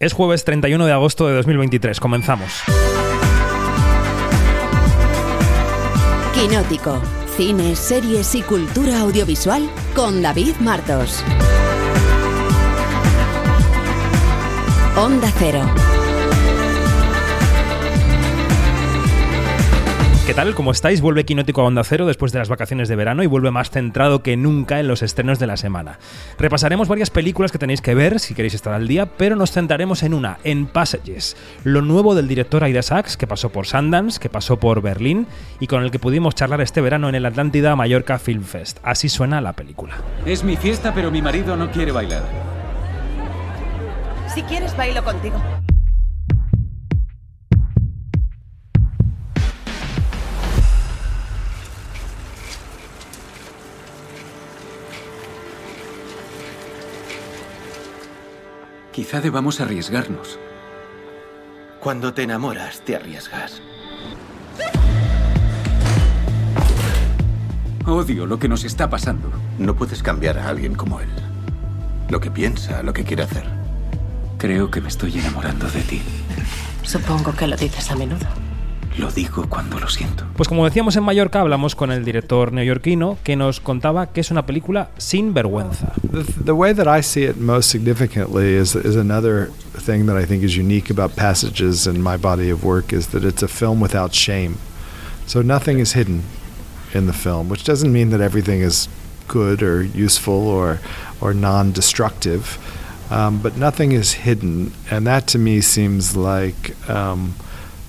Es jueves 31 de agosto de 2023. Comenzamos. Quinótico. Cine, series y cultura audiovisual con David Martos. Onda Cero. ¿Qué tal? ¿Cómo estáis? Vuelve Quinótico a Onda Cero después de las vacaciones de verano y vuelve más centrado que nunca en los estrenos de la semana. Repasaremos varias películas que tenéis que ver si queréis estar al día, pero nos centraremos en una, en Passages, lo nuevo del director Aida Sachs, que pasó por Sundance, que pasó por Berlín y con el que pudimos charlar este verano en el Atlántida Mallorca Film Fest. Así suena la película. Es mi fiesta, pero mi marido no quiere bailar. Si quieres, bailo contigo. Quizá debamos arriesgarnos. Cuando te enamoras, te arriesgas. Odio lo que nos está pasando. No puedes cambiar a alguien como él. Lo que piensa, lo que quiere hacer. Creo que me estoy enamorando de ti. Supongo que lo dices a menudo. Lo digo cuando lo siento. Pues como decíamos en Mallorca, hablamos con el director neoyorquino que nos contaba que es una película sin vergüenza. The, the way that I see it most significantly is, is another thing that I think is unique about Passages and my body of work is that it's a film without shame. So nothing is hidden in the film, which doesn't mean that everything is good or useful or, or non destructive, um, but nothing is hidden. And that to me seems like. Um,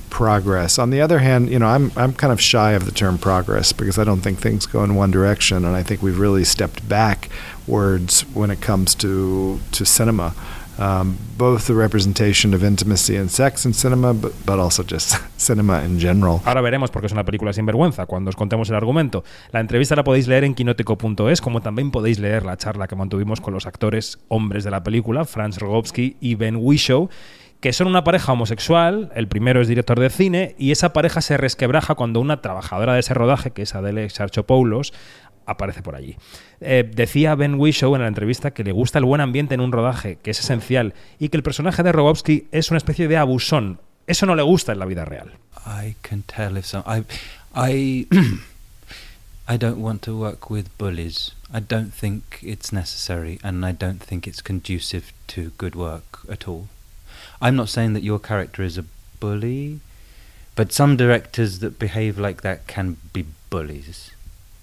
progress. On the other hand, you know, I'm I'm kind of shy of the term progress because I don't think things go in one direction, and I think we've really stepped backwards when it comes to to cinema. Um, both the representation of intimacy and sex in cinema, but, but also just cinema in general. Ahora veremos porque es una película sin vergüenza cuando os contemos el argumento. La entrevista la podéis leer en quinótico.es, como también podéis leer la charla que mantuvimos con los actores hombres de la película, Franz Rogowski y Ben Whishaw que son una pareja homosexual, el primero es director de cine, y esa pareja se resquebraja cuando una trabajadora de ese rodaje, que es Adele Sarchopoulos, aparece por allí. Eh, decía Ben Whishaw en la entrevista que le gusta el buen ambiente en un rodaje, que es esencial, y que el personaje de Rogowski es una especie de abusón. Eso no le gusta en la vida real. I can tell if some, I, I, I don't want to work with bullies. I don't think it's necessary, and I don't think it's conducive to good work at all. I'm not saying that your character is a bully, but some directors that behave like that can be bullies.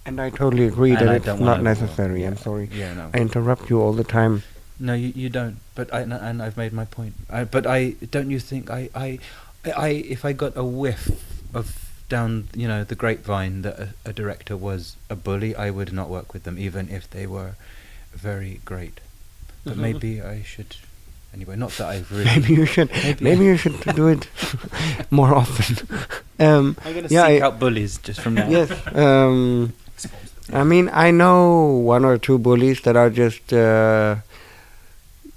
And I totally agree And that I it's don't not wanna- necessary. I'm sorry. Yeah, no. I interrupt you all the time. No, you, you don't. But I no, and I've made my point. I, but I don't you think I, I I if I got a whiff of down you know the grapevine that a, a director was a bully, I would not work with them even if they were very great. But maybe I should. Anyway, not that I've really. Maybe you should. Maybe- Maybe, you should do it more often. um, I'm gonna yeah, seek I- out bullies just from now. yes. Um, I mean, I know one or two bullies that are just, uh,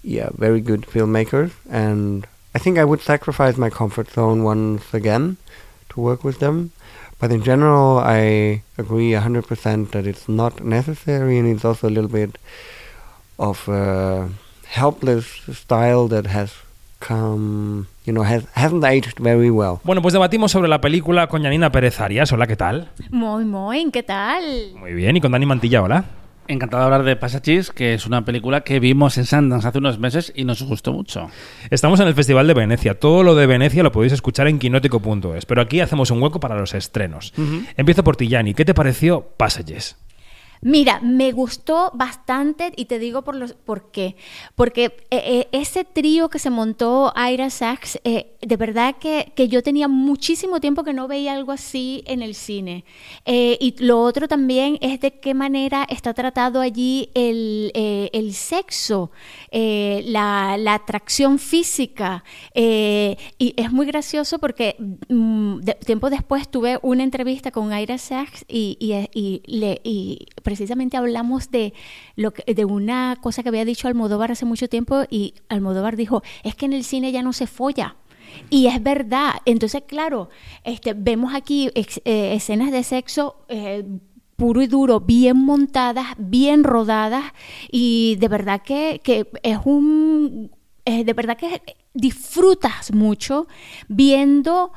yeah, very good filmmakers, and I think I would sacrifice my comfort zone once again to work with them. But in general, I agree 100% that it's not necessary, and it's also a little bit of a helpless style that has come, you know, has, hasn't aged very well. Bueno, pues debatimos sobre la película con Yanina Pérez Arias. Hola, ¿qué tal? Muy, muy, ¿qué tal? Muy bien. Y con Dani Mantilla, hola. Encantado de hablar de Passages, que es una película que vimos en Sundance hace unos meses y nos gustó mucho. Estamos en el Festival de Venecia. Todo lo de Venecia lo podéis escuchar en quinótico.es. Pero aquí hacemos un hueco para los estrenos. Empiezo por ti, Yani. ¿Qué te pareció Passages? Mira, me gustó bastante y te digo por, los, por qué. Porque eh, eh, ese trío que se montó Ira Sachs, eh, de verdad que, que yo tenía muchísimo tiempo que no veía algo así en el cine. Eh, y lo otro también es de qué manera está tratado allí el, el sexo, la, la atracción física. y es muy gracioso porque mm, tiempo después tuve una entrevista con Ira Sachs y, y, y le, y precisamente hablamos de, lo de una cosa que había dicho Almodóvar hace mucho tiempo y Almodóvar dijo, es que en el cine ya no se folla. Y es verdad. Entonces, claro, este, vemos aquí eh, escenas de sexo eh, puro y duro, bien montadas, bien rodadas y de verdad que, que es un... eh, de verdad que disfrutas mucho viendo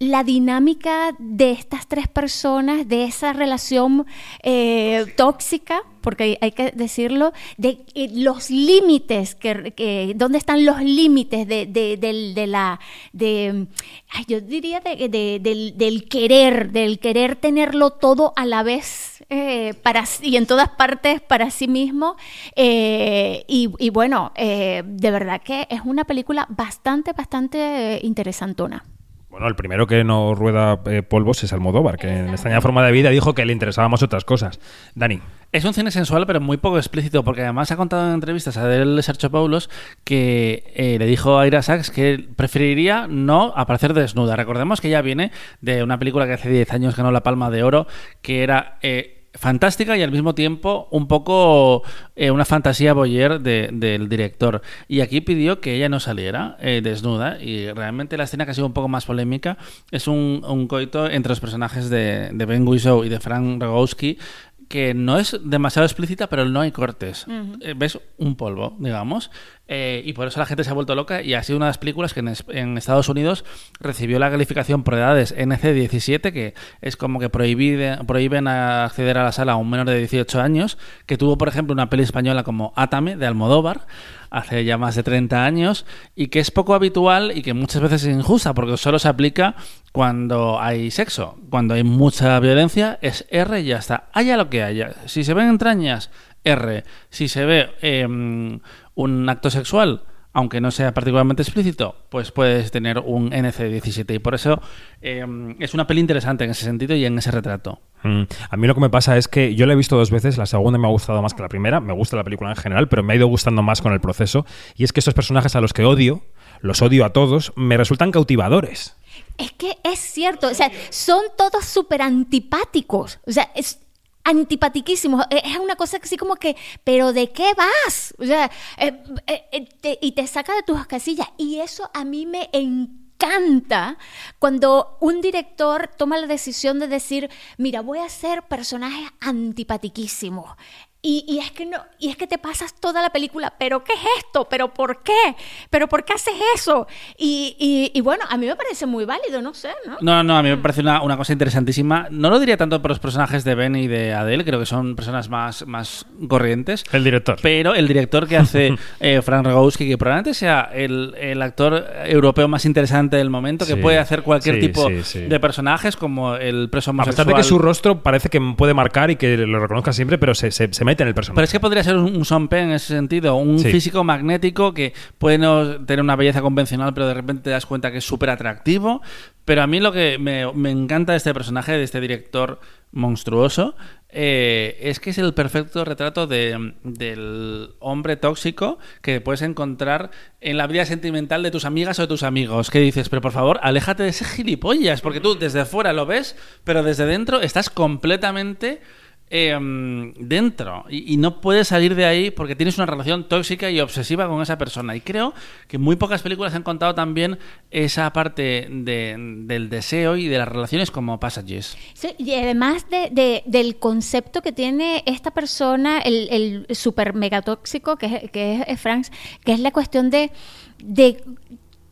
la dinámica de estas tres personas, de esa relación eh, tóxica, porque hay, que decirlo, de eh, los límites, que, ¿dónde están los límites de, de- de la, de, yo diría de- de- del, del querer, del querer tenerlo todo a la vez eh, para y en todas partes para sí mismo. Y, y bueno, de verdad que es una película bastante, bastante interesantona. Bueno, el primero que no rueda eh, polvos es Almodóvar, que en extraña forma de vida dijo que le interesaban más otras cosas. Dani. Es un cine sensual, pero muy poco explícito, porque además ha contado en entrevistas a Adele Sergio Paulos que eh, le dijo a Ira Sachs que preferiría no aparecer desnuda. Recordemos que ella viene de una película que hace 10 años ganó la Palma de Oro, que era eh, fantástica y al mismo tiempo un poco eh, una fantasía boyer de- del director. Y aquí pidió que ella no saliera eh, desnuda y realmente la escena que ha sido un poco más polémica es un, coito entre los personajes de, Ben Whishaw y de Frank Rogowski que no es demasiado explícita, pero no hay cortes. Eh, Ves un polvo, digamos. Eh, y por eso la gente se ha vuelto loca y ha sido una de las películas que en, es- en Estados Unidos recibió la calificación por edades NC17, que es como que prohibide- prohíben acceder a la sala a un menor de 18 años, que tuvo, por ejemplo, una peli española como Átame, de Almodóvar, hace ya más de 30 años, y que es poco habitual y que muchas veces es injusta, porque solo se aplica cuando hay sexo. Cuando hay mucha violencia, es R y ya está. Haya lo que haya. Si se ven entrañas, R. Si se ve em, un acto sexual, aunque no sea particularmente explícito, pues puedes tener un NC-17. Y por eso em, es una peli interesante en ese sentido y en ese retrato. Mm, A mí lo que me pasa es que yo la he visto dos veces, la segunda me ha gustado más que la primera, me gusta la película en general, pero me ha ido gustando más con el proceso, y es que estos personajes a los que odio, los odio a todos, me resultan cautivadores. Es que es cierto, o sea, son todos súper antipáticos, o sea, es antipatiquísimos, Eh, es una cosa así como que, pero ¿de qué vas? O sea, eh, eh, eh, te- y te saca de tus casillas, y eso a mí me encanta cuando un director toma la decisión de decir, mira, voy a hacer personajes antipatiquísimos. Y, y es que no, y es que te pasas toda la película, pero ¿qué es esto? ¿Pero por qué? ¿Pero por qué haces eso? Y, y- y bueno, a mí me parece muy válido, no sé, ¿no? No, no, a mí me parece una, una cosa interesantísima. No lo diría tanto por los personajes de Ben y de Adele, creo que son personas más, más corrientes. El director. Pero el director que hace eh, Frank Rogowski, que probablemente sea el, el actor europeo más interesante del momento, que Sí, puede hacer cualquier sí, tipo sí, sí. de personajes, como el preso A homosexual. pesar de que su rostro parece que puede marcar y que lo reconozca siempre, pero se, se- se mete en el personaje. Pero es que podría ser un, un Sean Penn en ese sentido, un Sí. físico magnético que puede no tener una belleza convencional, pero de repente te das cuenta que es súper atractivo. Pero a mí lo que me, me encanta de este personaje, de este director monstruoso, eh, es que es el perfecto retrato de- del hombre tóxico que puedes encontrar en la vida sentimental de tus amigas o de tus amigos. Que dices, pero por favor, aléjate de ese gilipollas, porque tú desde fuera lo ves, pero desde dentro estás completamente eh, dentro y, no puedes salir de ahí porque tienes una relación tóxica y obsesiva con esa persona. Y creo que muy pocas películas han contado también esa parte de- del deseo y de las relaciones como Passages. Y además de, de- del concepto que tiene esta persona, el, el super megatóxico que es, que es Franks, que es la cuestión de, de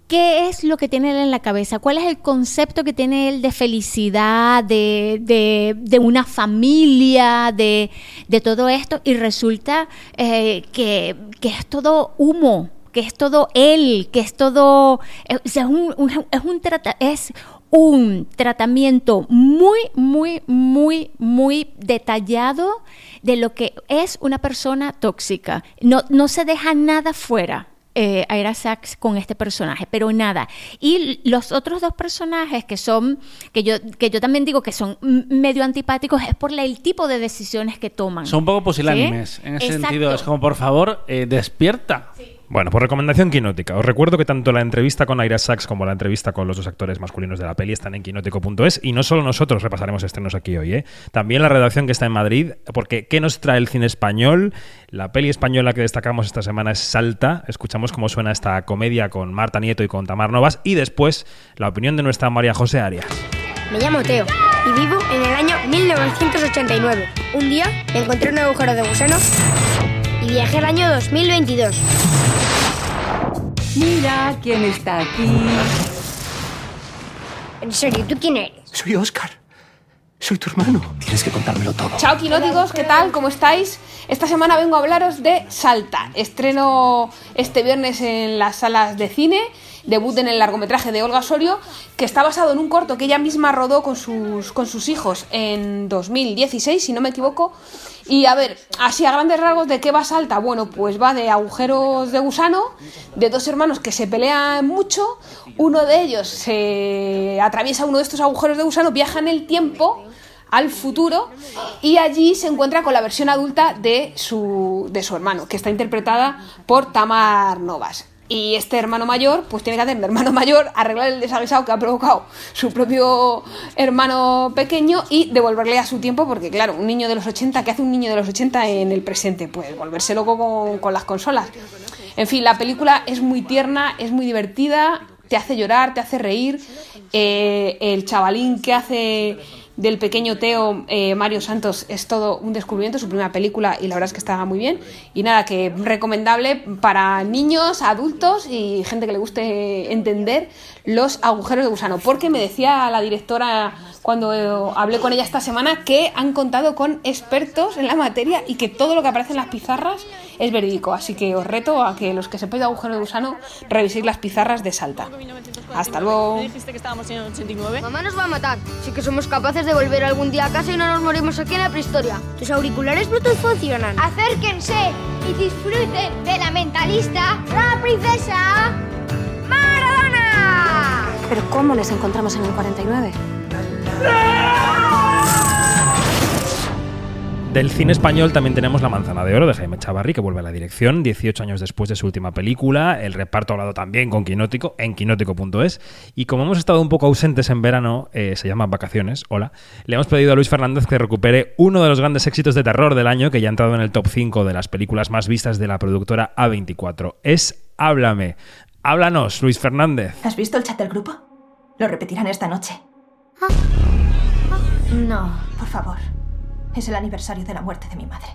qué es lo que tiene él en la cabeza, cuál es el concepto que tiene él de felicidad, de, de- de una familia, de, de todo esto, y resulta eh, que, que es todo humo que es todo él, que es todo, eh, es un, un- es un trata- es un tratamiento muy, muy, muy, muy detallado de lo que es una persona tóxica. No, no se deja nada fuera. Eh, Ira Sachs con este personaje, pero nada. Y los otros dos personajes que son, que yo, que yo también digo que son medio antipáticos, es por el tipo de decisiones que toman. Son un poco pusilánimes ¿Sí? en ese Exacto. sentido. Es como, por favor, eh, despierta. Bueno, por recomendación quinótica. Os recuerdo que tanto la entrevista con Ira Sachs como la entrevista con los dos actores masculinos de la peli están en quinótico.es y no solo nosotros repasaremos estrenos aquí hoy, ¿eh? también la redacción que está en Madrid, porque ¿qué nos trae el cine español? La peli española que destacamos esta semana es Salta. Escuchamos cómo suena esta comedia con Marta Nieto y con Tamar Novas y después la opinión de nuestra María José Arias. Me llamo Teo y vivo en el año 1989. Un día encontré un agujero de gusano y viajé al año 2022. Mira quién está aquí. En serio, ¿tú quién eres? Soy Oscar. Soy tu hermano. Tienes que contármelo todo. Chao quinóticos, ¿qué tal? ¿Cómo estáis? Esta semana vengo a hablaros de Salta. Estreno este viernes en las salas de cine. Debut en el largometraje de Olga Osorio, que está basado en un corto que ella misma rodó con sus, con sus hijos en 2016, si no me equivoco. Y a ver, así a grandes rasgos, ¿de qué va Salta? Bueno, pues va de agujeros de gusano, de dos hermanos que se pelean mucho. Uno de ellos se atraviesa uno de estos agujeros de gusano, viaja en el tiempo al futuro y allí se encuentra con la versión adulta de su, de su hermano, que está interpretada por Tamar Novas. Y este hermano mayor, pues tiene que hacer de hermano mayor, arreglar el desaguisado que ha provocado su propio hermano pequeño y devolverle a su tiempo, porque claro, un niño de los 80, ¿qué hace un niño de los 80 en el presente? Pues volverse loco con, con las consolas. En fin, la película es muy tierna, es muy divertida, te hace llorar, te hace reír. Eh, el chavalín que hace del pequeño Teo, eh, Mario Santos, es todo un descubrimiento, su primera película y la verdad es que está muy bien. Y nada, que recomendable para niños, adultos y gente que le guste entender los agujeros de gusano. Porque me decía la directora cuando hablé con ella esta semana que han contado con expertos en la materia y que todo lo que aparece en las pizarras es verídico. Así que os reto a que los que sepáis de agujeros de gusano reviséis las pizarras de Salta. Hasta luego. dijiste que estábamos en el 89? Mamá nos va a matar. Sí que somos capaces de volver algún día a casa y no nos morimos aquí en la prehistoria. Tus auriculares Bluetooth funcionan. Acérquense y disfruten de la mentalista, la princesa Pero ¿cómo les encontramos en el 49? Del cine español también tenemos La Manzana de Oro de Jaime Chavarri, que vuelve a la dirección 18 años después de su última película. El reparto ha hablado también con Quinótico en quinótico.es. Y como hemos estado un poco ausentes en verano, eh, se llama Vacaciones, hola, le hemos pedido a Luis Fernández que recupere uno de los grandes éxitos de terror del año que ya ha entrado en el top 5 de las películas más vistas de la productora A24. Es Háblame. Háblanos, Luis Fernández. ¿Has visto el chat del grupo? Lo repetirán esta noche. No, por favor. Es el aniversario de la muerte de mi madre.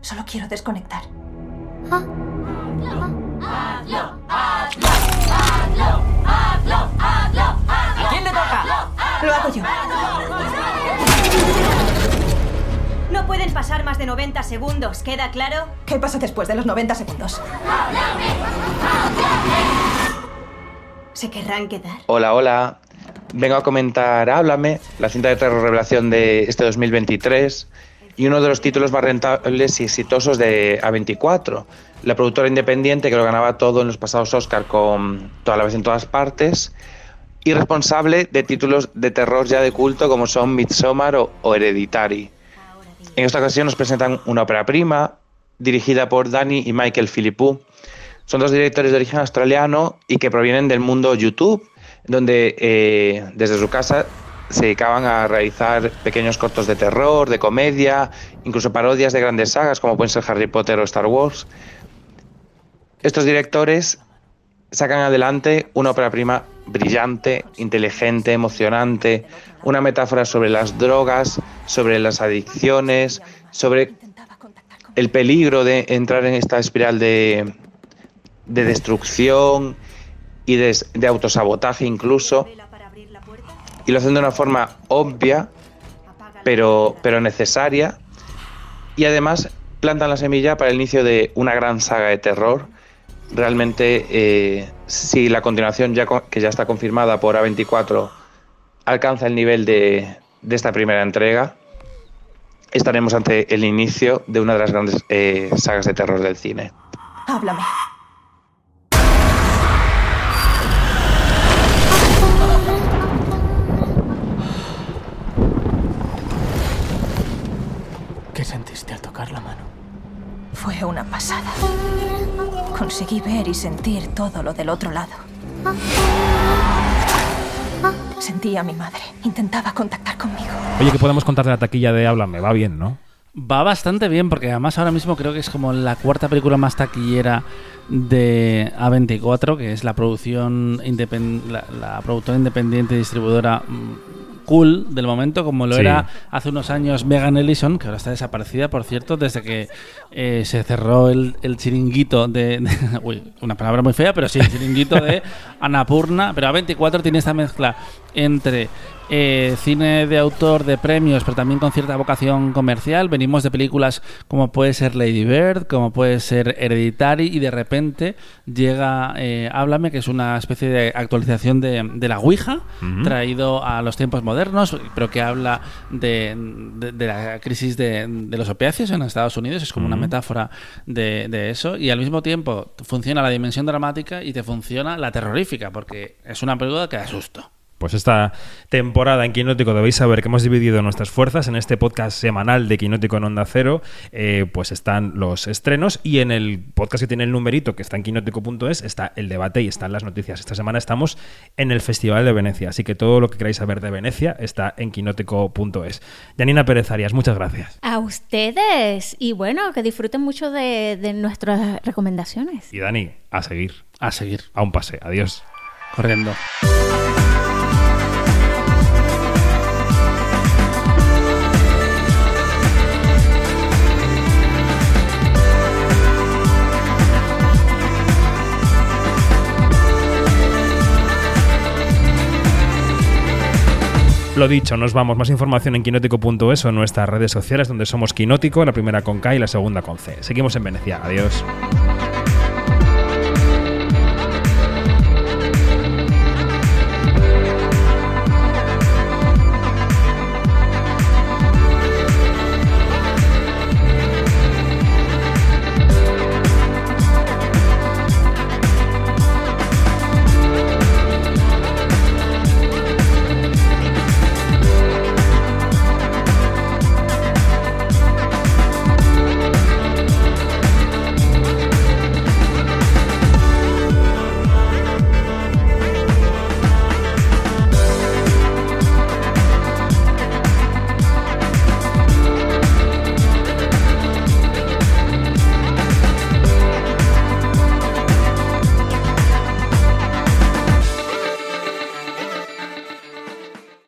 Solo quiero desconectar. ¿A quién le toca? Lo hago yo. No pueden pasar más de 90 segundos, ¿queda claro? ¿Qué pasa después de los 90 segundos? ¿Se querrán quedar? Hola, hola. Vengo a comentar Háblame, la cinta de terror revelación de este 2023 y uno de los títulos más rentables y exitosos de A24, la productora independiente que lo ganaba todo en los pasados Oscar con toda la vez en todas partes y responsable de títulos de terror ya de culto como son Midsommar o, o Hereditary. En esta ocasión nos presentan una ópera prima dirigida por Danny y Michael Philippou. Son dos directores de origen australiano y que provienen del mundo YouTube, donde eh, desde su casa se dedicaban a realizar pequeños cortos de terror, de comedia, incluso parodias de grandes sagas como pueden ser Harry Potter o Star Wars. Estos directores sacan adelante una ópera prima brillante, inteligente, emocionante, una metáfora sobre las drogas, sobre las adicciones, sobre el peligro de entrar en esta espiral de, de destrucción y de, de autosabotaje incluso. Y lo hacen de una forma obvia, pero, pero necesaria. Y además plantan la semilla para el inicio de una gran saga de terror. Realmente, eh, si la continuación, ya, que ya está confirmada por A24, alcanza el nivel de, de esta primera entrega, estaremos ante el inicio de una de las grandes eh, sagas de terror del cine. Háblame. ¿Qué sentiste al tocar la mano? Fue una pasada. Conseguí ver y sentir todo lo del otro lado. Sentí a mi madre. Intentaba contactar conmigo. Oye, ¿qué podemos contar de la taquilla de Háblame? Va bien, ¿no? Va bastante bien, porque además ahora mismo creo que es como la cuarta película más taquillera de A24, que es la producción independ la, la productora independiente y distribuidora mm, cool del momento, como lo Sí. era hace unos años Megan Ellison, que ahora está desaparecida, por cierto, desde que eh, se cerró el, el chiringuito de, de- Uy, una palabra muy fea, pero sí, el chiringuito de Annapurna. Pero A24 tiene esta mezcla entre eh, cine de autor de premios, pero también con cierta vocación comercial. Venimos de películas como puede ser Lady Bird, como puede ser Hereditary, y de repente llega eh, Háblame, que es una especie de actualización de, de la Ouija, traído a los tiempos modernos, pero que habla de, de- de la crisis de, de los opiáceos en Estados Unidos. Es como una metáfora de, de eso. Y al mismo tiempo funciona la dimensión dramática y te funciona la terrorífica, porque es una película que da susto. Pues esta temporada en Quinótico debéis saber que hemos dividido nuestras fuerzas en este podcast semanal de Quinótico en Onda Cero. eh, pues están los estrenos y en el podcast que tiene el numerito que está en quinótico.es está el debate y están las noticias. Esta semana estamos en el Festival de Venecia, así que todo lo que queráis saber de Venecia está en quinótico.es. Janina Pérez Arias, muchas gracias. A ustedes. Y bueno, que disfruten mucho de, de nuestras recomendaciones. Y Dani, a seguir. A seguir. A un pase. Adiós. Corriendo. Lo dicho, nos vamos. Más información en quinótico.es o en nuestras redes sociales donde somos Quinótico, la primera con K y la segunda con C. Seguimos en Venecia. Adiós.